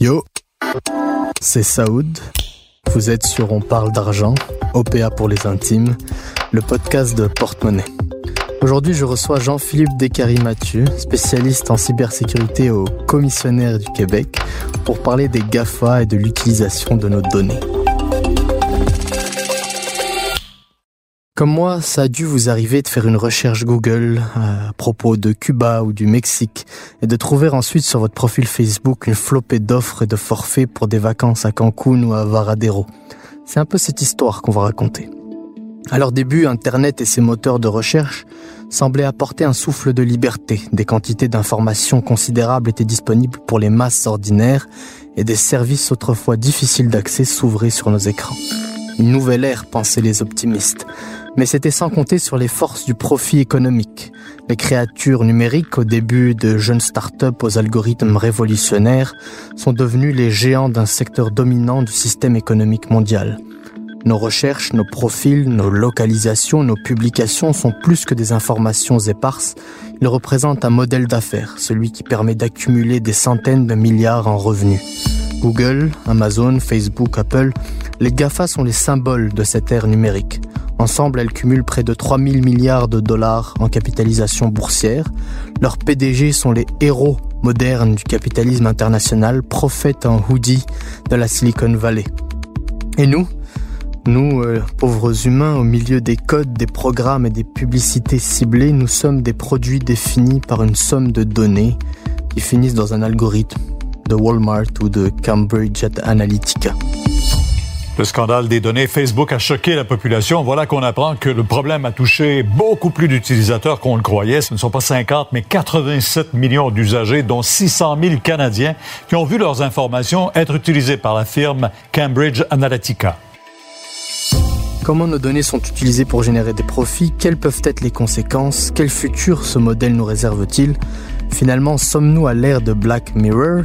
Yo, c'est Saoud. Vous êtes sur On parle d'argent, OPA pour les intimes, le podcast de Porte-Monnaie. Aujourd'hui, je reçois Jean-Philippe Descaries-Mathieu, spécialiste en cybersécurité au commissionnaire du Québec, pour parler des GAFA et de l'utilisation de nos données. Comme moi, ça a dû vous arriver de faire une recherche Google euh, à propos de Cuba ou du Mexique et de trouver ensuite sur votre profil Facebook une flopée d'offres et de forfaits pour des vacances à Cancun ou à Varadero. C'est un peu cette histoire qu'on va raconter. À leur début, Internet et ses moteurs de recherche semblaient apporter un souffle de liberté. Des quantités d'informations considérables étaient disponibles pour les masses ordinaires et des services autrefois difficiles d'accès s'ouvraient sur nos écrans. Une nouvelle ère, pensaient les optimistes. Mais c'était sans compter sur les forces du profit économique. Les créatures numériques, au début de jeunes startups aux algorithmes révolutionnaires, sont devenues les géants d'un secteur dominant du système économique mondial. Nos recherches, nos profils, nos localisations, nos publications sont plus que des informations éparses. Ils représentent un modèle d'affaires, celui qui permet d'accumuler des centaines de milliards en revenus. Google, Amazon, Facebook, Apple, les GAFA sont les symboles de cette ère numérique. Ensemble, elles cumulent près de 3 000 milliards de dollars en capitalisation boursière. Leurs PDG sont les héros modernes du capitalisme international, prophètes en hoodie de la Silicon Valley. Et nous Nous, euh, pauvres humains, au milieu des codes, des programmes et des publicités ciblées, nous sommes des produits définis par une somme de données qui finissent dans un algorithme de Walmart ou de Cambridge Analytica. Le scandale des données Facebook a choqué la population. Voilà qu'on apprend que le problème a touché beaucoup plus d'utilisateurs qu'on le croyait. Ce ne sont pas 50, mais 87 millions d'usagers, dont 600 000 Canadiens, qui ont vu leurs informations être utilisées par la firme Cambridge Analytica. Comment nos données sont utilisées pour générer des profits? Quelles peuvent être les conséquences? Quel futur ce modèle nous réserve-t-il? Finalement, sommes-nous à l'ère de Black Mirror?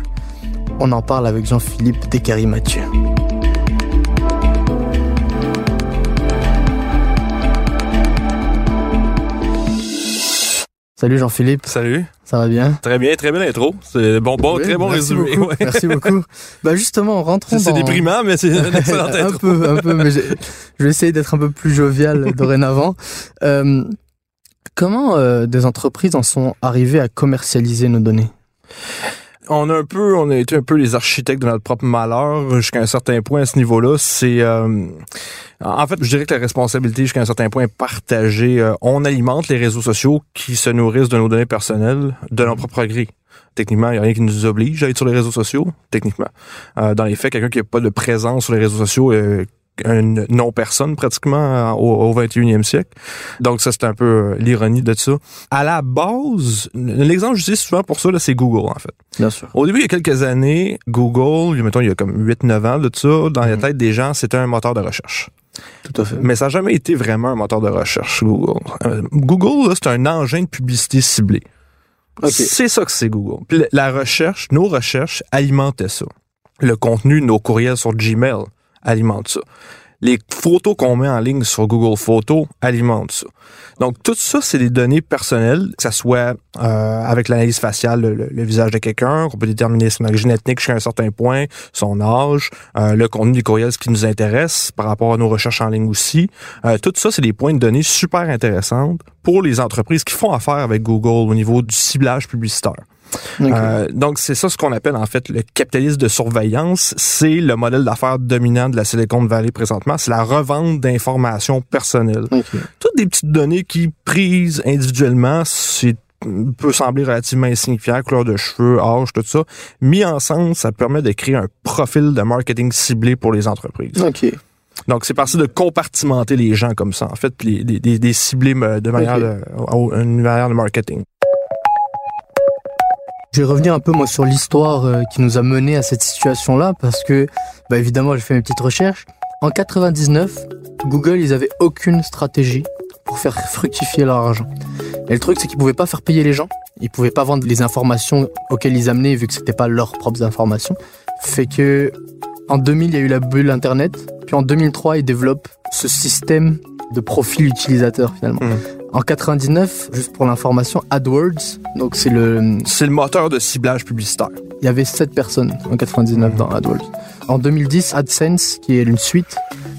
On en parle avec Jean-Philippe Descaries-Mathieu. Salut Jean-Philippe. Salut. Ça va bien? Très bien, très bien l'intro. C'est bon, bon, Oui, très bon merci résumé. beaucoup, ouais. Merci beaucoup. Bah justement, rentrons C'est dans... déprimant, mais c'est une excellente un intro. peu, un peu, mais je vais essayer d'être un peu plus jovial dorénavant. Euh, comment euh, des entreprises en sont arrivées à commercialiser nos données? On a un peu, on a été un peu les architectes de notre propre malheur jusqu'à un certain point à ce niveau-là. C'est, euh, en fait, je dirais que la responsabilité jusqu'à un certain point est partagée. Euh, on alimente les réseaux sociaux qui se nourrissent de nos données personnelles, de nos propres gré. Techniquement, il n'y a rien qui nous oblige à être sur les réseaux sociaux, techniquement. Euh, dans les faits, quelqu'un qui n'a pas de présence sur les réseaux sociaux est une non-personne pratiquement euh, au, au 21e siècle. Donc ça, c'est un peu euh, l'ironie de ça. À la base, l'exemple que j'utilise souvent pour ça, là, c'est Google, en fait. Bien sûr. Au début, il y a quelques années, Google, mettons, il y a comme 8-9 ans de ça, dans la Mhm. tête des gens, c'était un moteur de recherche. Tout à fait. Mais ça n'a jamais été vraiment un moteur de recherche, Google. Euh, Google, là, c'est un engin de publicité ciblé. Ok. C'est ça que c'est Google. Puis la- recherche, nos recherches alimentaient ça. Le contenu de nos courriels sur Gmail alimente ça. Les photos qu'on met en ligne sur Google Photos alimentent ça. Donc, tout ça, c'est des données personnelles, que ça soit euh, avec l'analyse faciale, le, le- le visage de quelqu'un, qu'on peut déterminer son origine ethnique jusqu'à un certain point, son âge, euh, le contenu du courriel, ce qui nous intéresse par rapport à nos recherches en ligne aussi. Euh, tout ça, c'est des points de données super intéressantes pour les entreprises qui font affaire avec Google au niveau du ciblage publicitaire. Euh, donc, c'est ça ce qu'on appelle en fait le capitalisme de surveillance. C'est le modèle d'affaires dominant de la Silicon Valley présentement. C'est la revente d'informations personnelles. Toutes des petites données qui, prises individuellement, c'est peut sembler relativement insignifiant, couleur de cheveux, âge, tout ça. Mis ensemble, ça permet de créer un profil de marketing ciblé pour les entreprises. Ok. Donc, c'est parti de compartimenter les gens comme ça, en fait, les, les, les cibler euh, de manière, de, une manière de marketing. Je vais revenir un peu moi sur l'histoire euh, qui nous a mené à cette situation-là parce que, bah, évidemment, j'ai fait mes petites recherches. En 99, Google, ils avaient aucune stratégie pour faire fructifier leur argent. Et le truc, c'est qu'ils pouvaient pas faire payer les gens. Ils pouvaient pas vendre les informations auxquelles ils amenaient vu que c'était pas leurs propres informations. Fait que, en 2000, il y a eu la bulle Internet. Puis en 2003, ils développent ce système de profil utilisateur finalement. Mhm. En 99, juste pour l'information, AdWords, donc c'est le, C'est le moteur de ciblage publicitaire. il y avait 7 personnes en 99 dans AdWords. En 2010, AdSense, qui est une suite,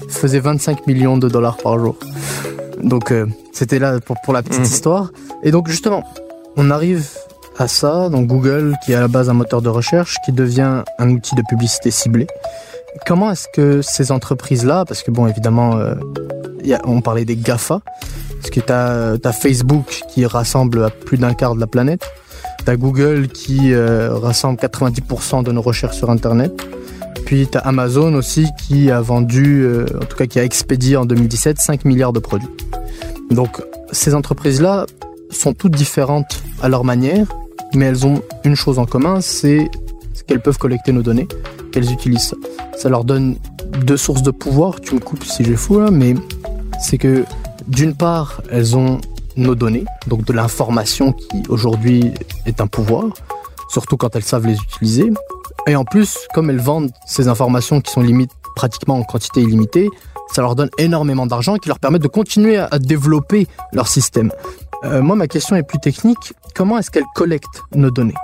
faisait 25 millions de dollars par jour. Donc euh, c'était là pour, pour la petite Mhm. histoire. Et donc justement, on arrive à ça, donc Google, qui est à la base un moteur de recherche, qui devient un outil de publicité ciblée. Comment est-ce que ces entreprises-là, parce que bon, évidemment, euh, il y a- on parlait des GAFA, parce que tu as, Facebook qui rassemble plus d'un quart de la planète, tu as Google qui euh, rassemble 90% de nos recherches sur Internet, puis tu as Amazon aussi qui a vendu, euh, en tout cas qui a expédié en 2017 5 milliards de produits. Donc ces entreprises-là sont toutes différentes à leur manière, mais elles ont une chose en commun, c'est qu'elles peuvent collecter nos données, qu'elles utilisent ça. Ça leur donne deux sources de pouvoir, tu me coupes si j'ai fou là, mais c'est que d'une part, elles ont nos données, donc de l'information qui aujourd'hui est un pouvoir, surtout quand elles savent les utiliser. Et en plus, comme elles vendent ces informations qui sont limites pratiquement en quantité illimitée, ça leur donne énormément d'argent qui leur permet de continuer à, développer leur système. Euh, moi, ma question est plus technique. Comment est-ce qu'elles collectent nos données?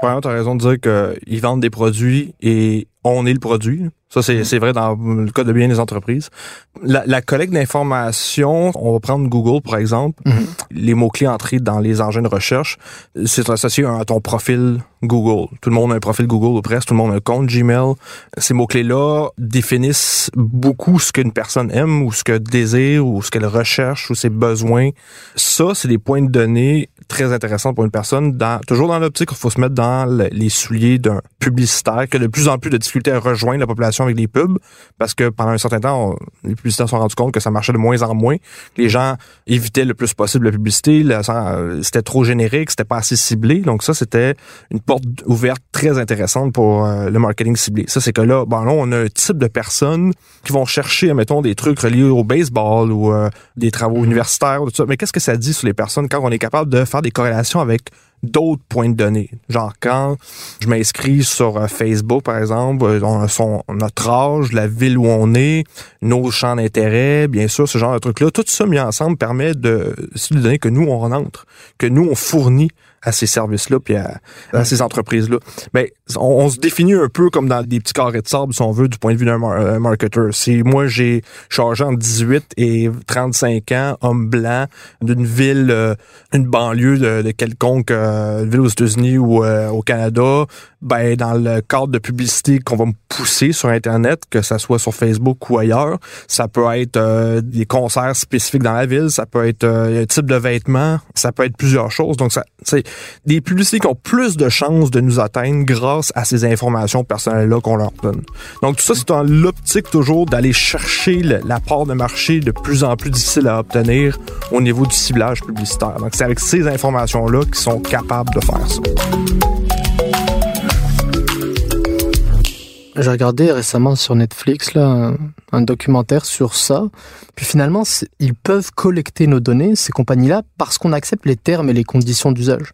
Tu as raison de dire qu'ils vendent des produits et on est le produit. Ça, c'est c'est vrai dans le cas de bien des entreprises. La, la collecte d'informations, on va prendre Google, par exemple. Mhm. Les mots-clés entrés dans les engins de recherche, c'est associé à ton profil Google. Tout le monde a un profil Google ou presque, tout le monde a un compte Gmail. Ces mots-clés-là définissent beaucoup ce qu'une personne aime ou ce qu'elle désire ou ce qu'elle recherche ou ses besoins. Ça, c'est des points de données très intéressants pour une personne. Dans, toujours dans l'optique qu'il faut se mettre dans le- les souliers d'un publicitaire qui a de plus en plus de difficultés à rejoindre la population avec les pubs parce que pendant un certain temps, les publicitaires se sont rendus compte que ça marchait de moins en moins. Les gens évitaient le plus possible la publicité, euh, c'était trop générique, c'était pas assez ciblé. Donc ça, c'était une porte ouverte très intéressante pour euh, le marketing ciblé. Ça, c'est que là, bon, là, on a un type de personnes qui vont chercher, mettons, des trucs reliés au baseball ou euh, des travaux universitaires, tout ça. Mais qu'est-ce que ça dit sur les personnes quand on est capable de faire des corrélations avec d'autres points de données. Genre quand je m'inscris sur euh, Facebook, par exemple, euh, on a son, notre âge, la ville où on est, nos champs d'intérêt, bien sûr, ce genre de trucs-là. Tout ça mis ensemble permet de, c'est des que nous, on rentre, que nous, on fournit à ces services-là puis à, à ces entreprises-là. Mais on, on se définit un peu comme dans des petits carrés de sable, si on veut, du point de vue d'un mar- un marketeur. Si moi, j'ai chargé entre 18 et 35 ans, homme blanc, d'une ville, euh, une banlieue de, de quelconque euh, ville aux États-Unis ou euh, au Canada, ben dans le cadre de publicité qu'on va me pousser sur Internet, que ça soit sur Facebook ou ailleurs, ça peut être euh, des concerts spécifiques dans la ville, ça peut être euh, un type de vêtements, ça peut être plusieurs choses. Donc, ça, c'est des publicités qui ont plus de chances de nous atteindre grâce à ces informations personnelles-là qu'on leur donne. Donc, tout ça, c'est dans l'optique toujours d'aller chercher la part de marché de plus en plus difficile à obtenir au niveau du ciblage publicitaire. Donc, c'est avec ces informations-là qu'ils sont capables de faire ça. J'ai regardé récemment sur Netflix là, un, un documentaire sur ça. Puis finalement, ils peuvent collecter nos données, ces compagnies-là, parce qu'on accepte les termes et les conditions d'usage.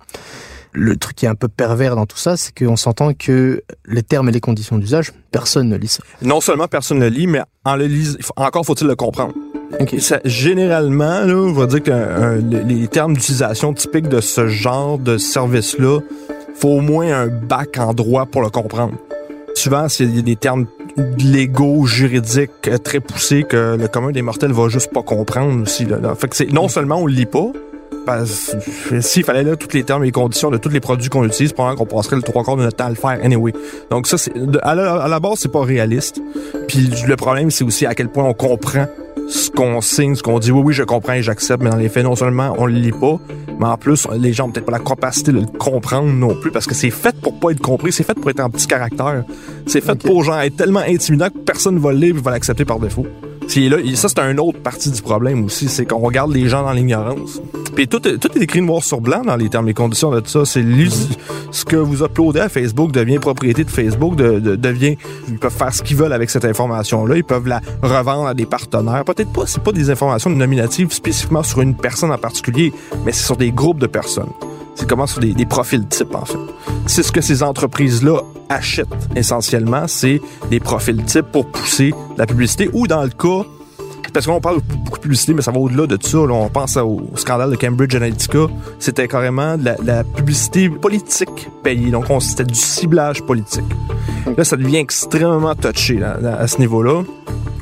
Le truc qui est un peu pervers dans tout ça, c'est qu'on s'entend que les termes et les conditions d'usage, personne ne lit ça. Non seulement personne ne lit, mais en le faut- encore faut-il le comprendre. Ok. Ça, généralement, là, on va dire que euh, les termes d'utilisation typiques de ce genre de service-là, faut au moins un bac en droit pour le comprendre. Souvent, c'est des termes légaux, juridiques euh, très poussés que le commun des mortels va juste pas comprendre aussi. Là, là. Fait que c'est non seulement on le lit pas, s'il fallait là tous les termes et les conditions de tous les produits qu'on utilise, probablement qu'on passerait le trois quarts de notre temps à le faire anyway. Donc ça, c'est à la, à la base, c'est pas réaliste. Puis le problème, c'est aussi à quel point on comprend ce qu'on signe, ce qu'on dit, oui, oui, je comprends et j'accepte, mais dans les faits, non seulement on le lit pas, mais en plus, les gens ont peut-être pas la capacité de le comprendre non plus, parce que c'est fait pour pas être compris, c'est fait pour être en petit caractère. C'est fait Ok. pour genre être tellement intimidant que personne va le lire et va l'accepter par défaut. C'est là, ça, c'est une autre partie du problème aussi, c'est qu'on regarde les gens dans l'ignorance. Puis tout, est- tout est écrit noir sur blanc dans les termes et conditions de tout ça. C'est ce que vous uploadez à Facebook devient propriété de Facebook, de, de- devient, ils peuvent faire ce qu'ils veulent avec cette information-là. Ils peuvent la revendre à des partenaires. Peut-être pas, c'est pas des informations nominatives spécifiquement sur une personne en particulier, mais c'est sur des groupes de personnes. C'est comment sur des, des profils types, en fait. C'est ce que ces entreprises-là achètent essentiellement, c'est des profils types pour pousser la publicité ou dans le cas parce qu'on parle beaucoup de publicité, mais ça va au-delà de ça. là. on pense au scandale de Cambridge Analytica. C'était carrément de la, la publicité politique payée. Donc, on- c'était du ciblage politique. Là, ça devient extrêmement touché là, à ce niveau-là.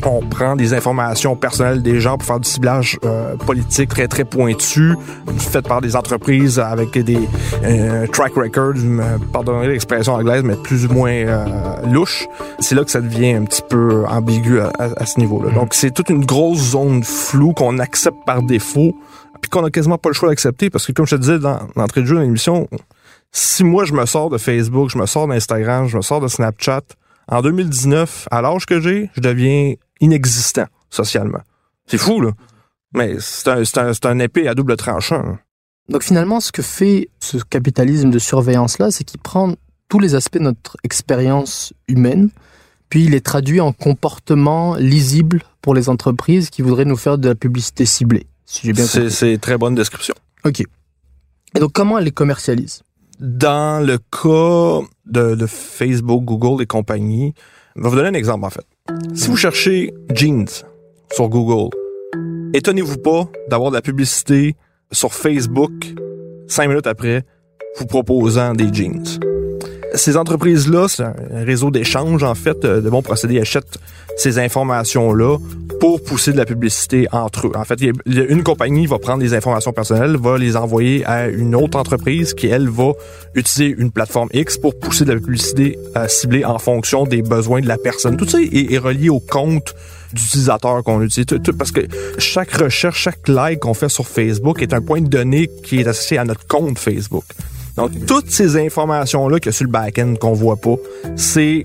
On prend des informations personnelles des gens pour faire du ciblage euh, politique très, très pointu, fait par des entreprises avec des euh, track records, euh, pardonnez l'expression anglaise, mais plus ou moins euh, louche. C'est là que ça devient un petit peu ambigu à, à- à ce niveau-là. Donc, c'est toute une grosse zone floue qu'on accepte par défaut, puis qu'on a quasiment pas le choix d'accepter, parce que comme je te disais dans l'entrée de jeu de l'émission, si moi je me sors de Facebook, je me sors d'Instagram, je me sors de Snapchat, en 2019, à l'âge que j'ai, je deviens inexistant socialement. C'est fou, là. Mais c'est un, c'est un, c'est un épée à double tranchant. là. Donc finalement, ce que fait ce capitalisme de surveillance-là, c'est qu'il prend tous les aspects de notre expérience humaine, puis il les traduit en comportements lisibles pour les entreprises qui voudraient nous faire de la publicité ciblée. Si j'ai bien C'est compris. c'est très bonne description. Ok. Et donc comment elle les commercialise? Dans le cas de, de Facebook, Google et compagnie, je vais vous donner un exemple en fait. Si vous cherchez jeans sur Google, étonnez-vous pas d'avoir de la publicité sur Facebook cinq minutes après vous proposant des jeans. Ces entreprises-là, c'est un réseau d'échange, en fait, euh, de bons procédés, achètent ces informations-là pour pousser de la publicité entre eux. En fait, une compagnie va prendre les informations personnelles, va les envoyer à une autre entreprise qui, elle, va utiliser une plateforme X pour pousser de la publicité euh, ciblée en fonction des besoins de la personne. Tout ça est, relié au compte d'utilisateur qu'on utilise. Parce que chaque recherche, chaque like qu'on fait sur Facebook est un point de données qui est associé à notre compte Facebook. Donc, toutes ces informations-là a sur le back-end qu'on voit pas, c'est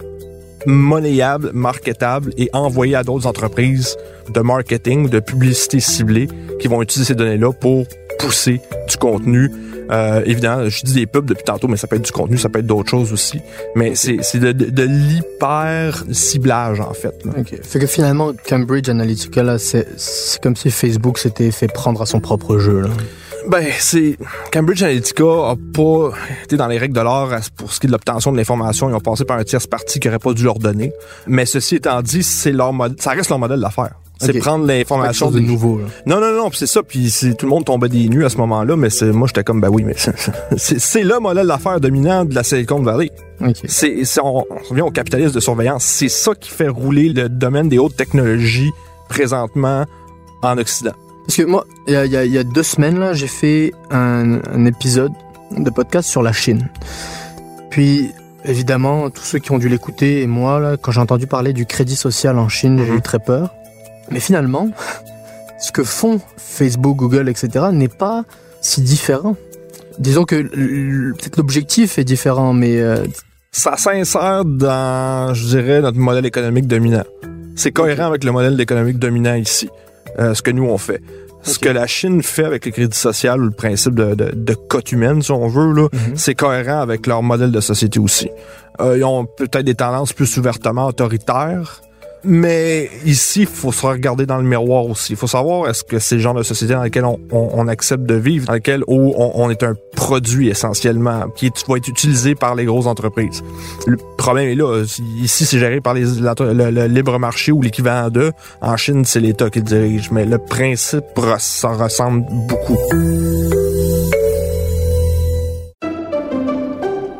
monnayable, marketable et envoyé à d'autres entreprises de marketing, de publicité ciblée qui vont utiliser ces données-là pour pousser du contenu. Euh, évidemment, je dis des pubs depuis tantôt, mais ça peut être du contenu, ça peut être d'autres choses aussi. Mais c'est de, l'hyper-ciblage, en fait. Ok. Fait que finalement, Cambridge Analytica, là, c'est c'est comme si Facebook s'était fait prendre à son propre jeu. Là. Ben, c'est Cambridge Analytica a pas été dans les règles de l'art pour ce qui est de l'obtention de l'information. Ils ont passé par un tierce parti qui aurait pas dû leur donner. Mais ceci étant dit, c'est leur mod- ça reste leur modèle d'affaires. C'est prendre l'information de nouveau. Là. Non, non, non, puis c'est ça, puis tout le monde tombait des nues à ce moment-là, mais c'est moi j'étais comme ben oui, mais c'est c'est le modèle d'affaires dominant de la Silicon Valley. Ok. C'est c'est- on, on revient au capitalisme de surveillance, c'est ça qui fait rouler le domaine des hautes technologies présentement en Occident. Parce que moi, il y a, y y deux semaines, là, j'ai fait un, un épisode de podcast sur la Chine. Puis, évidemment, tous ceux qui ont dû l'écouter, et moi, là, quand j'ai entendu parler du crédit social en Chine, j'ai Mhm. eu très peur. Mais finalement, ce que font Facebook, Google, etc., n'est pas si différent. Disons que peut-être l'objectif est différent, mais euh, Ça s'insère dans, je dirais, notre modèle économique dominant. C'est cohérent avec le modèle économique dominant ici, euh, ce que nous on fait. Ce que la Chine fait avec le crédit social ou le principe de, de, de cote humaine, si on veut, là, Mhm. c'est cohérent avec leur modèle de société aussi. Euh, ils ont peut-être des tendances plus ouvertement autoritaires, mais ici, il faut se regarder dans le miroir aussi. Il faut savoir est-ce que c'est le genre de société dans lequel on, on- on accepte de vivre, dans lequel où on, on est un produit essentiellement, qui va être utilisé par les grosses entreprises? Le problème est là. Ici, c'est géré par les, le, le libre marché ou l'équivalent d'eux. En Chine, c'est l'État qui le dirige, mais le principe ça ressemble beaucoup.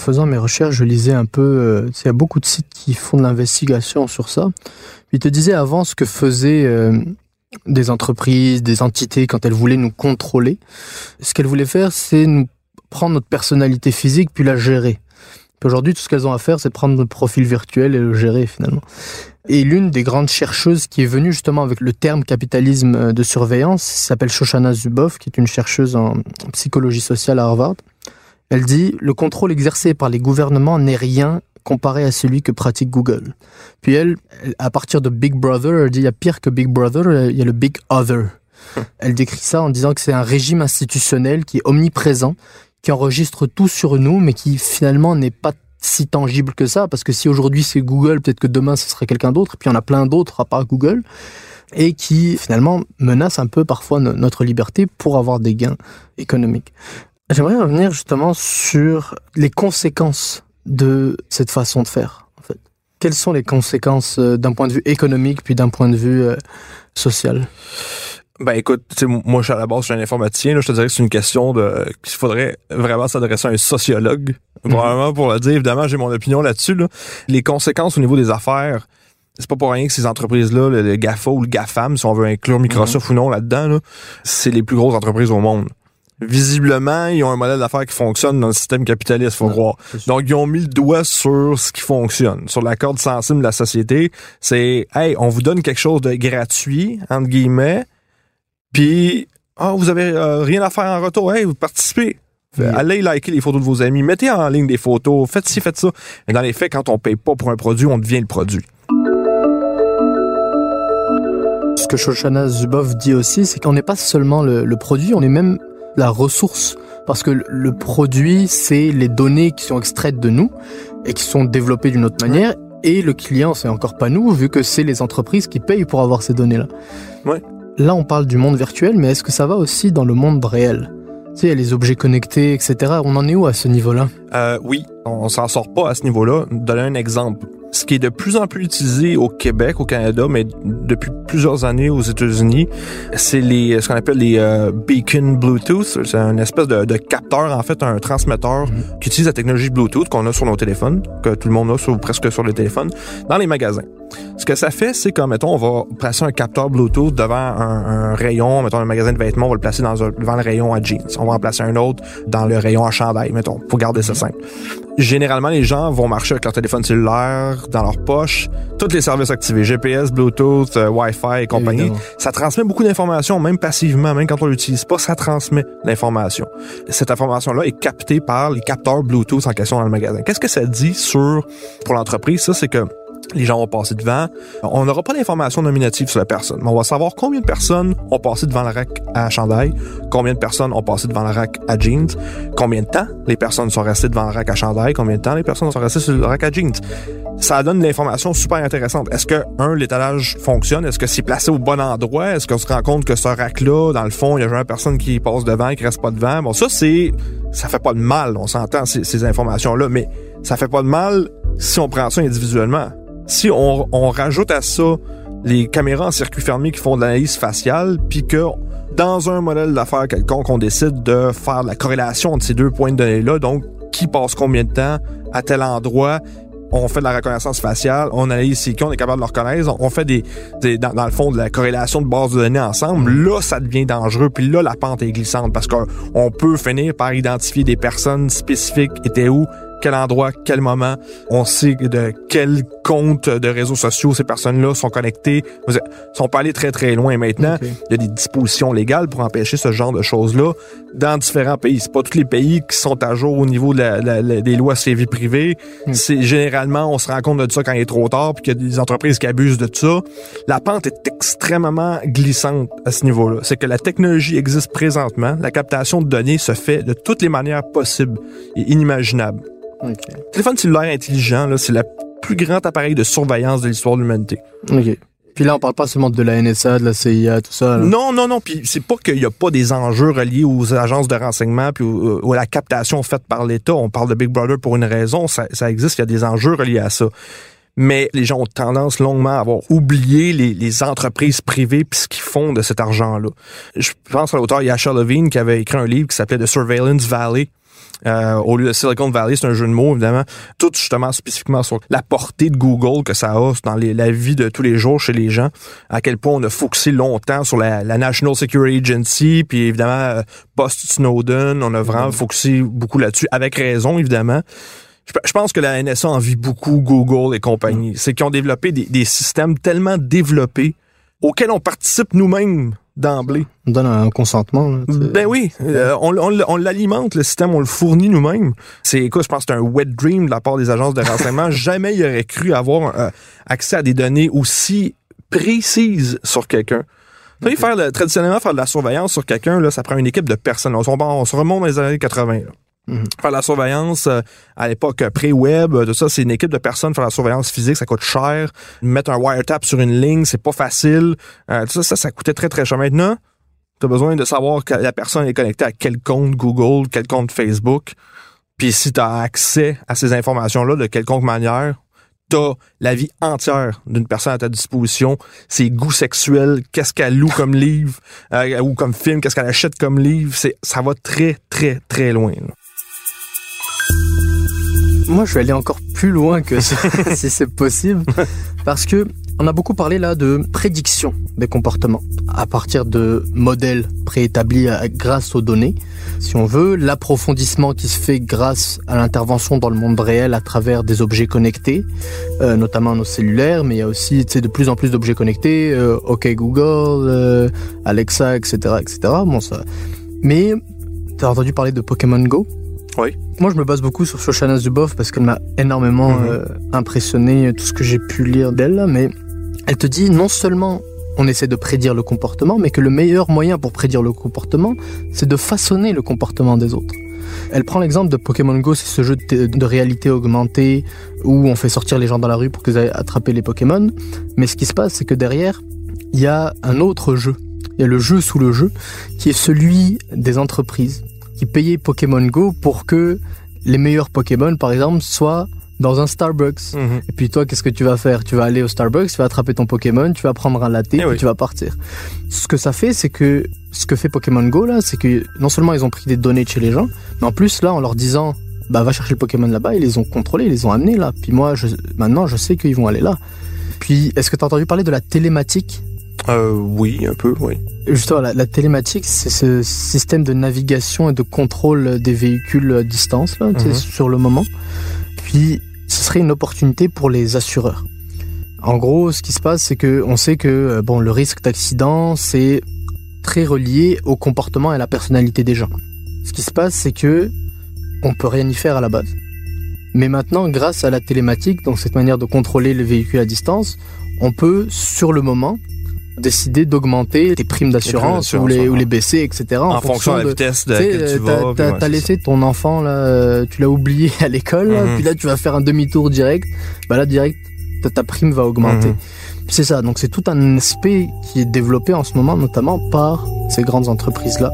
Faisant mes recherches, je lisais un peu, euh, il y a beaucoup de sites qui font de l'investigation sur ça. Ils te disaient avant ce que faisaient euh, des entreprises, des entités quand elles voulaient nous contrôler. Ce qu'elles voulaient faire, c'est nous prendre notre personnalité physique puis la gérer. Aujourd'hui, tout ce qu'elles ont à faire, c'est prendre notre profil virtuel et le gérer finalement. Et l'une des grandes chercheuses qui est venue justement avec le terme capitalisme de surveillance s'appelle Shoshana Zuboff, qui est une chercheuse en psychologie sociale à Harvard. Elle dit le contrôle exercé par les gouvernements n'est rien comparé à celui que pratique Google. Puis elle, à partir de Big Brother, elle dit il y a pire que Big Brother, il y a le Big Other. Elle décrit ça en disant que c'est un régime institutionnel qui est omniprésent, qui enregistre tout sur nous, mais qui finalement n'est pas si tangible que ça, parce que si aujourd'hui c'est Google, peut-être que demain ce serait quelqu'un d'autre, et puis il y en a plein d'autres à part Google, et qui finalement menace un peu parfois notre liberté pour avoir des gains économiques. J'aimerais revenir justement sur les conséquences de cette façon de faire. En fait. Quelles sont les conséquences euh, d'un point de vue économique puis d'un point de vue euh, social? Ben écoute, moi je suis à la base, je suis un informaticien, là, je te dirais que c'est une question de qu'il faudrait vraiment s'adresser à un sociologue, mm probablement pour le dire. Évidemment, j'ai mon opinion là-dessus. Là. Les conséquences au niveau des affaires, c'est pas pour rien que ces entreprises-là, le, GAFA ou le GAFAM, si on veut inclure Microsoft ou non là-dedans, là, c'est les plus grosses entreprises au monde visiblement, ils ont un modèle d'affaires qui fonctionne dans le système capitaliste, faut croire. Donc, ils ont mis le doigt sur ce qui fonctionne, sur la corde sensible de la société. C'est, hey, on vous donne quelque chose de gratuit, entre guillemets, puis, ah, vous avez euh, rien à faire en retour. Hey, vous participez. Allez liker les photos de vos amis, mettez en ligne des photos, faites ci, faites ça. Mais dans les faits, quand on paye pas pour un produit, on devient le produit. Ce que Shoshana Zuboff dit aussi, c'est qu'on n'est pas seulement le, le produit, on est même la ressource parce que le produit, c'est les données qui sont extraites de nous et qui sont développées d'une autre manière. Et le client, c'est encore pas nous, vu que c'est les entreprises qui payent pour avoir ces données-là. Ouais. Là, on parle du monde virtuel, mais est-ce que ça va aussi dans le monde réel? Tu sais, les objets connectés, etc. On en est où à ce niveau-là? Euh, Oui, on s'en sort pas à ce niveau-là. Donner un exemple ce qui est de plus en plus utilisé au Québec, au Canada, mais depuis plusieurs années aux États-Unis, c'est les ce qu'on appelle les euh, beacon Bluetooth. C'est un espèce de, de, capteur, en fait, un transmetteur qui utilise la technologie Bluetooth qu'on a sur nos téléphones, que tout le monde a sur, presque sur les téléphones, dans les magasins. Ce que ça fait, c'est que, mettons, on va placer un capteur Bluetooth devant un, un rayon, mettons, un magasin de vêtements, on va le placer dans devant le rayon à jeans. On va en placer un autre dans le rayon à chandail, mettons, pour garder ça simple. Généralement, les gens vont marcher avec leur téléphone cellulaire dans leur poche, tous les services activés, GPS, Bluetooth, euh, Wi-Fi et compagnie. Ça transmet beaucoup d'informations, même passivement, même quand on l'utilise pas, ça transmet l'information. Cette information-là est captée par les capteurs Bluetooth en question dans le magasin. Qu'est-ce que ça dit sur, pour l'entreprise? Ça, c'est que les gens vont passer devant. On n'aura pas d'informations nominatives sur la personne, mais on va savoir combien de personnes ont passé devant la rack à chandail, combien de personnes ont passé devant la rack à jeans, combien de temps les personnes sont restées devant la rack à chandail, combien de temps les personnes sont restées sur le rack à jeans. Ça donne de l'information super intéressante. Est-ce que, un, l'étalage fonctionne? Est-ce que c'est placé au bon endroit? Est-ce qu'on se rend compte que ce rack-là, dans le fond, il y a jamais personne qui passe devant, qui reste pas devant? Bon, ça, c'est, ça fait pas de mal, on s'entend, ces, ces informations-là, mais ça fait pas de mal si on prend ça individuellement. Si on, rajoute à ça les caméras en circuit fermé qui font de l'analyse faciale, puis que dans un modèle d'affaires quelconque, on décide de faire la corrélation entre ces deux points de données-là, donc qui passe combien de temps à tel endroit, on fait de la reconnaissance faciale, on analyse c'est qui, on est capable de le reconnaître, on fait des, dans, le fond de la corrélation de base de données ensemble. Mm. Là, ça devient dangereux, puis là, la pente est glissante parce qu'on peut finir par identifier des personnes spécifiques étaient où quel endroit, quel moment. On sait de quel compte de réseaux sociaux ces personnes-là sont connectées. Ils sont pas allés très très loin maintenant. Il y a des dispositions légales pour empêcher ce genre de choses-là dans différents pays. C'est pas tous les pays qui sont à jour au niveau de la, des lois sur vie privée. Hmm. C'est généralement on se rend compte de ça quand il est trop tard, puis qu'il y a des entreprises qui abusent de ça. La pente est extrêmement glissante à ce niveau-là. C'est que la technologie existe présentement. La captation de données se fait de toutes les manières possibles et inimaginables. Le téléphone cellulaire intelligent, c'est le plus grand appareil de surveillance de l'histoire de l'humanité. OK. Puis là, on parle pas seulement de la NSA, de la CIA, tout ça. là. Non, non, non. Puis c'est pas qu'il y a pas des enjeux reliés aux agences de renseignement puis ou à la captation faite par l'État. On parle de Big Brother pour une raison. Ça, ça existe. Il y a des enjeux reliés à ça. Mais les gens ont tendance longuement à avoir oublié les, les entreprises privées puis ce qu'ils font de cet argent-là. Je pense à l'auteur Yasha Levine qui avait écrit un livre qui s'appelait The Surveillance Valley. Euh, au lieu de Silicon Valley, c'est un jeu de mots, évidemment. Tout justement spécifiquement sur la portée de Google que ça a dans les- la vie de tous les jours chez les gens. À quel point on a focusé longtemps sur la, la National Security Agency, puis évidemment, euh, post-Snowden, on a vraiment focusé beaucoup là-dessus, avec raison, évidemment. Je, je pense que la NSA envie beaucoup Google et compagnie. C'est qu'ils ont développé des, des systèmes tellement développés auxquels on participe nous-mêmes d'emblée. On donne un consentement. Là. Ben oui, euh, on, on, on l'alimente, le système, on le fournit nous-mêmes. C'est, écoute, je pense que c'est un wet dream de la part des agences de renseignement. Jamais il aurait cru avoir euh, accès à des données aussi précises sur quelqu'un. Faire le- traditionnellement, faire de la surveillance sur quelqu'un, là, ça prend une équipe de personnes. On, se- on se remonte dans les années 80. là. Faire la surveillance euh, à l'époque pré-web, euh, tout ça, c'est une équipe de personnes. Faire la surveillance physique, ça coûte cher. Mettre un wiretap sur une ligne, c'est pas facile. Euh, tout ça, ça, ça coûtait très, très cher. Maintenant, tu as besoin de savoir que la personne est connectée à quel compte Google, quel compte Facebook. Puis si tu as accès à ces informations-là de quelconque manière, tu as la vie entière d'une personne à ta disposition, ses goûts sexuels, qu'est-ce qu'elle loue comme livre euh, ou comme film, qu'est-ce qu'elle achète comme livre, c'est ça va très très très loin. Moi, je vais aller encore plus loin que ça, si c'est possible, parce que on a beaucoup parlé là de prédiction des comportements à partir de modèles préétablis euh, grâce aux données. Si on veut, l'approfondissement qui se fait grâce à l'intervention dans le monde réel à travers des objets connectés, euh, notamment nos cellulaires, mais il y a aussi de plus en plus d'objets connectés, euh, OK Google, euh, Alexa, etc., etc. Bon ça. Mais t'as entendu parler de Pokémon Go? Oui. moi, je me base beaucoup sur Shoshana Zuboff parce qu'elle m'a énormément Mhm. euh, impressionné, tout ce que j'ai pu lire d'elle. Mais elle te dit non seulement on essaie de prédire le comportement, mais que le meilleur moyen pour prédire le comportement, c'est de façonner le comportement des autres. Elle prend l'exemple de Pokémon Go, c'est ce jeu de, de réalité augmentée où on fait sortir les gens dans la rue pour qu'ils aillent attraper les Pokémon. Mais ce qui se passe, c'est que derrière, il y a un autre jeu. Il y a le jeu sous le jeu, qui est celui des entreprises qui payaient Pokémon Go pour que les meilleurs Pokémon, par exemple, soient dans un Starbucks. Et puis toi, qu'est-ce que tu vas faire? Tu vas aller au Starbucks, tu vas attraper ton Pokémon, tu vas prendre un latte, puis oui. tu vas partir. Ce que ça fait, c'est que ce que fait Pokémon Go là, c'est que non seulement ils ont pris des données de chez les gens, mais en plus là, en leur disant, bah va chercher le Pokémon là-bas, ils les ont contrôlés, ils les ont amenés là. Puis moi, je, maintenant, je sais qu'ils vont aller là. Puis, est-ce que tu as entendu parler de la télématique? Euh, oui, un peu, oui. Justement, la, la télématique, c'est ce système de navigation et de contrôle des véhicules à distance, là, Mhm. sur le moment. Puis, ce serait une opportunité pour les assureurs. En gros, ce qui se passe, c'est que on sait que euh, bon, le risque d'accident, c'est très relié au comportement et à la personnalité des gens. Ce qui se passe, c'est que on peut rien y faire à la base. Mais maintenant, grâce à la télématique, donc cette manière de contrôler les véhicules à distance, on peut, sur le moment, décider d'augmenter les primes d'assurance ou les, ou les baisser, etc. En, fonction de la vitesse de laquelle tu vas. t'as- ouais, laissé ton enfant là, euh, tu l'as oublié à l'école, Mhm. puis là tu vas faire un demi-tour direct. Bah là direct, ta, prime va augmenter. Mhm. C'est ça. Donc c'est tout un aspect qui est développé en ce moment, notamment par ces grandes entreprises là.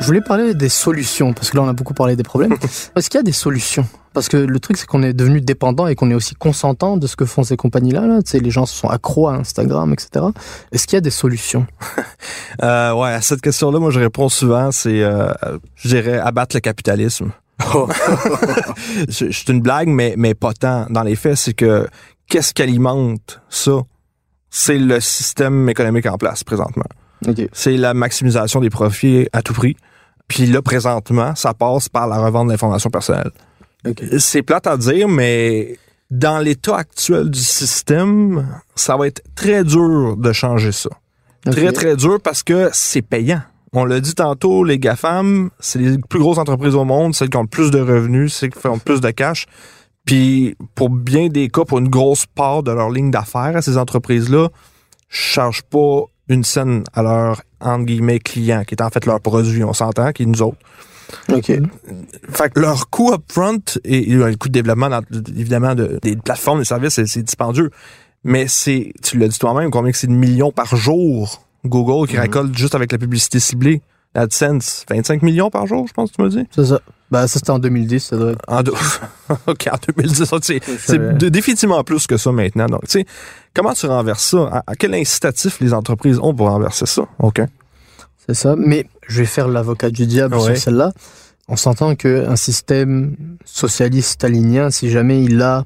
Je voulais parler des solutions, parce que là on a beaucoup parlé des problèmes. Est-ce qu'il y a des solutions? Parce que le truc c'est qu'on est devenu dépendant et qu'on est aussi consentant de ce que font ces compagnies-là. Là. Tu sais, les gens sont accros à Instagram, etc. Est-ce qu'il y a des solutions? Euh, ouais, à cette question-là, moi, je réponds souvent, c'est, euh, je dirais, abattre le capitalisme. C'est une blague, mais, mais pas tant. Dans les faits, c'est que qu'est-ce qui alimente ça? C'est le système économique en place présentement. Ok. C'est la maximisation des profits à tout prix. Puis là, présentement, ça passe par la revente d'informations personnelles. C'est plate à dire, mais dans l'état actuel du système, ça va être très dur de changer ça. Très, très dur parce que c'est payant. On l'a dit tantôt, les GAFAM, c'est les plus grosses entreprises au monde, celles qui ont le plus de revenus, celles qui font le plus de cash. Puis, pour bien des cas, pour une grosse part de leur ligne d'affaires à ces entreprises-là, je charge pas une scène à leurs, entre guillemets, clients, qui est en fait leur produit, on s'entend, qui est nous autres. OK. Fait que leur coût upfront et, et le coût de développement, dans- évidemment, de, des plateformes, des services, c'est, dispendieux. Mais c'est, tu l'as dit toi-même, combien que c'est de millions par jour, Google, qui récolte juste avec la publicité ciblée. AdSense, 25 millions par jour, je pense que tu m'as dit? C'est ça. Bah, ça, c'était en 2010, ça doit être. En, OK, en 2010, ça, c'est, définitivement plus que ça maintenant. Donc, tu sais, comment tu renverses ça? À, à quel incitatif les entreprises ont pour renverser ça? OK. C'est ça. Mais je vais faire l'avocat du diable Ouais. sur celle-là. On s'entend qu'un système socialiste stalinien, si jamais il a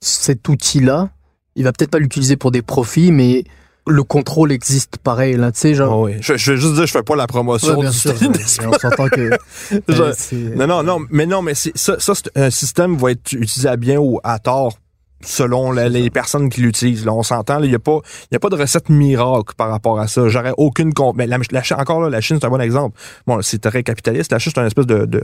cet outil-là, il va peut-être pas l'utiliser pour des profits, mais le contrôle existe pareil, là, tu sais, genre. Oui. Je, je vais juste dire, je fais pas la promotion Ouais, bien du sûr. mais on s'entend que. Je- euh, Non, non, non, mais non, mais ça, ça c'est un système va être utilisé à bien ou à tort selon la- les personnes qui l'utilisent. Là, on s'entend, il n'y a pas, il y a pas de recette miracle par rapport à ça. J'aurais aucune mais la, la Chine- encore là, la Chine c'est un bon exemple. Bon, c'est très capitaliste. La Chine c'est un espèce de, de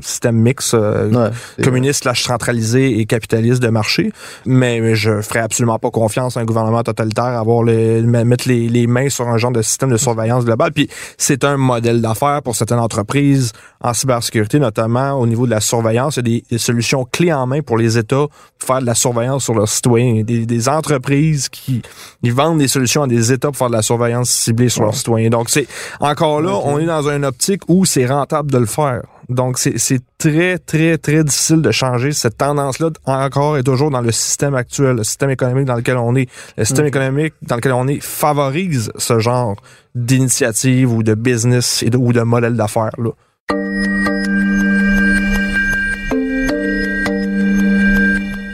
système mix euh, ouais, communiste slash centralisé et capitaliste de marché. Mais, mais je ferais absolument pas confiance à un gouvernement totalitaire à avoir les, me- mettre les, les mains sur un genre de système de surveillance globale. Puis c'est un modèle d'affaires pour certaines entreprises en cybersécurité, notamment au niveau de la surveillance. Il y a des, des solutions clés en main pour les États pour faire de la surveillance sur leurs citoyens. Des, des entreprises qui ils vendent des solutions à des États pour faire de la surveillance ciblée sur leurs citoyens. Donc c'est encore là, on est dans une optique où c'est rentable de le faire. Donc, c'est très, très, très difficile de changer cette tendance-là encore et toujours dans le système actuel, le système économique dans lequel on est. Le système économique dans lequel on est favorise ce genre d'initiative ou de business et de, ou de modèle d'affaires.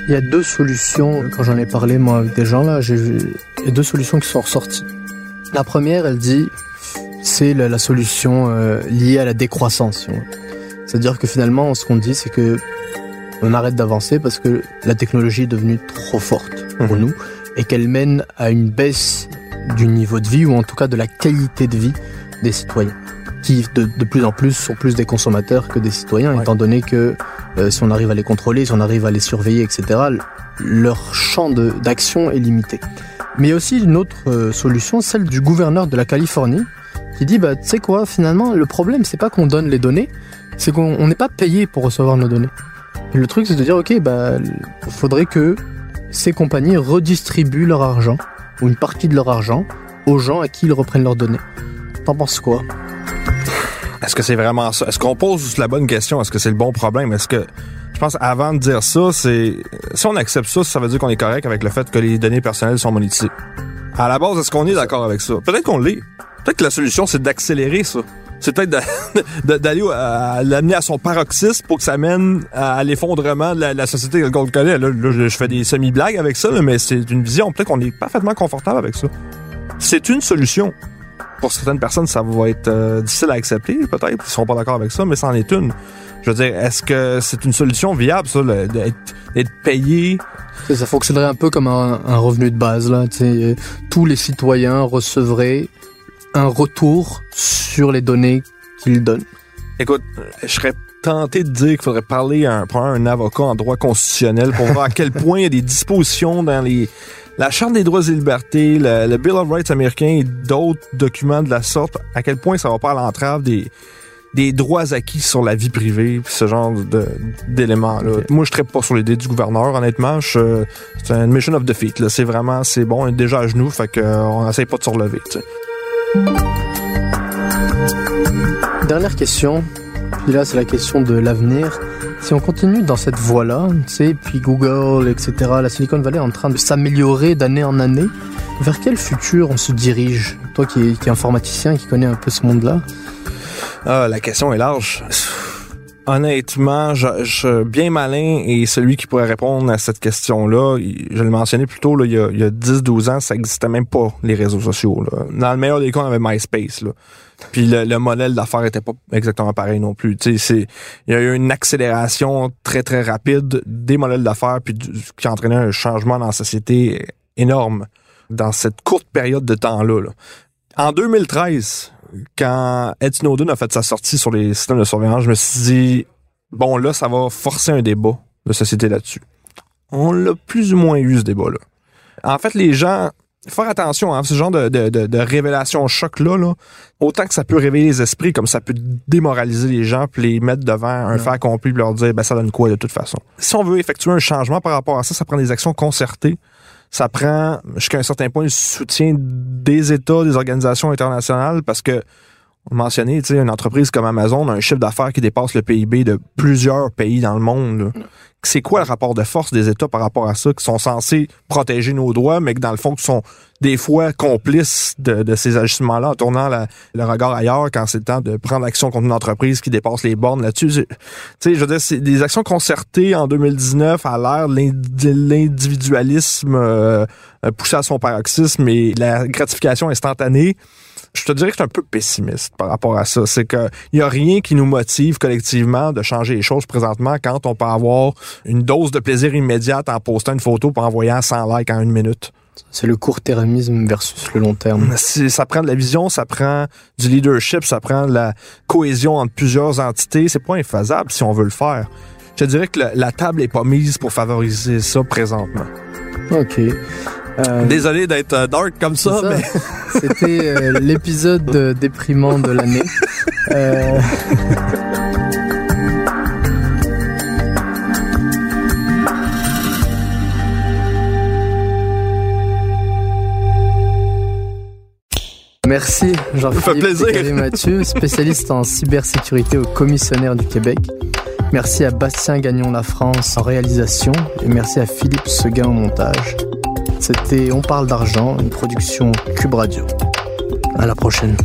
Il y a deux solutions, quand j'en ai parlé moi avec des gens là, j'ai vu, il y a deux solutions qui sont ressorties. La première, elle dit, c'est la, la solution euh, liée à la décroissance. C'est-à-dire que finalement, ce qu'on dit, c'est que on arrête d'avancer parce que la technologie est devenue trop forte pour Mhm. nous et qu'elle mène à une baisse du niveau de vie ou en tout cas de la qualité de vie des citoyens qui de, de plus en plus sont plus des consommateurs que des citoyens Ouais. étant donné que euh, si on arrive à les contrôler, si on arrive à les surveiller, etc., leur champ d'action est limité. Mais il y a aussi une autre euh, solution, celle du gouverneur de la Californie, qui dit, bah, tu sais quoi, finalement, le problème, c'est pas qu'on donne les données, c'est qu'on on n'est pas payé pour recevoir nos données. Le truc, c'est de dire, ok, bah, faudrait que ces compagnies redistribuent leur argent, ou une partie de leur argent, aux gens à qui ils reprennent leurs données. T'en penses quoi? Est-ce que c'est vraiment ça? Est-ce qu'on pose la bonne question? Est-ce que c'est le bon problème? Est-ce que, je pense, avant de dire ça, c'est, si on accepte ça, ça veut dire qu'on est correct avec le fait que les données personnelles sont monétisées. À la base, est-ce qu'on est d'accord avec ça? Peut-être qu'on l'est. Peut-être que la solution, c'est d'accélérer ça. C'est peut-être d'aller l'amener à son paroxysme pour que ça mène à l'effondrement de la, société qu'on connaît. Là, là, je fais des semi-blagues avec ça, là, mais c'est une vision. Peut-être qu'on est parfaitement confortable avec ça. C'est une solution. Pour certaines personnes, ça va être euh, difficile à accepter, peut-être, ils seront pas d'accord avec ça, mais c'en est une. Je veux dire, est-ce que c'est une solution viable, ça, d'être payé? Ça, ça fonctionnerait un peu comme un, un revenu de base. Là. Euh, tous les citoyens recevraient un retour sur les données qu'ils donnent. Écoute, je serais tenté de dire qu'il faudrait parler à un, probablement un avocat en droit constitutionnel pour voir à quel point il y a des dispositions dans les la Charte des droits et libertés, le, le Bill of Rights américain et d'autres documents de la sorte, à quel point ça va pas à l'entrave des, des droits acquis sur la vie privée, ce genre de- d'éléments-là. Ok. Moi, je ne pas sur l'idée du gouverneur, honnêtement. C'est une mission of defeat. C'est vraiment, c'est bon, on est déjà à genoux, fait qu'on essaye pas de se relever. Dernière question, puis là c'est la question de l'avenir. Si on continue dans cette voie-là, tu sais, puis Google, etc., la Silicon Valley est en train de s'améliorer d'année en année, vers quel futur on se dirige? Toi qui es, qui es informaticien, qui connais un peu ce monde-là? Ah, la question est large. Honnêtement, je, je- bien malin et celui qui pourrait répondre à cette question-là, je le mentionnais plus tôt, là, il y a, il y a 10-12 ans, ça existait même pas, les réseaux sociaux. Là. Dans le meilleur des cas, on avait MySpace. Là. Puis le, le modèle d'affaires était pas exactement pareil non plus. Il y a eu une accélération très, très rapide des modèles d'affaires puis du- qui a entraîné un changement dans la société énorme dans cette courte période de temps-là. là. En 2013, quand Ed Snowden a fait sa sortie sur les systèmes de surveillance, je me suis dit, bon, là, ça va forcer un débat de société là-dessus. On l'a plus ou moins eu, ce débat-là. En fait, les gens faire attention à hein, ce genre de, de, de, de révélation choc là, là. Autant que ça peut réveiller les esprits, comme ça peut démoraliser les gens, puis les mettre devant un fait accompli, puis leur dire ben ça donne quoi de toute façon? Si on veut effectuer un changement par rapport à ça, ça prend des actions concertées. Ça prend jusqu'à un certain point le soutien des États, des organisations internationales, parce que mentionné, une entreprise comme Amazon a un chiffre d'affaires qui dépasse le PIB de plusieurs pays dans le monde. C'est quoi le rapport de force des États par rapport à ça, qui sont censés protéger nos droits, mais que dans le fond, qui sont des fois complices de, ces ajustements-là en tournant le regard ailleurs quand c'est le temps de prendre action contre une entreprise qui dépasse les bornes là-dessus? Tu sais, je veux c'est des actions concertées en 2019 à l'ère de l'indi- l'individualisme euh, poussé à son paroxysme et la gratification instantanée je te dirais que je suis un peu pessimiste par rapport à ça. C'est qu'il n'y a rien qui nous motive collectivement de changer les choses présentement quand on peut avoir une dose de plaisir immédiate en postant une photo pour envoyer 100 likes en une minute. C'est le court-termisme versus le long terme. C'est- Ça prend de la vision, ça prend du leadership, ça prend de la cohésion entre plusieurs entités. C'est pas infaisable si on veut le faire. Je te dirais que la, la table est pas mise pour favoriser ça présentement. Ok. Euh, Désolé d'être euh, dark comme ça, mais C'était euh, l'épisode déprimant de l'année. Euh, Merci Jean-Philippe Mathieu, spécialiste en cybersécurité au commissionnaire du Québec. Merci à Bastien Gagnon La France en réalisation et merci à Philippe Seguin au montage. C'était On parle d'argent, une production Cube Radio. À la prochaine.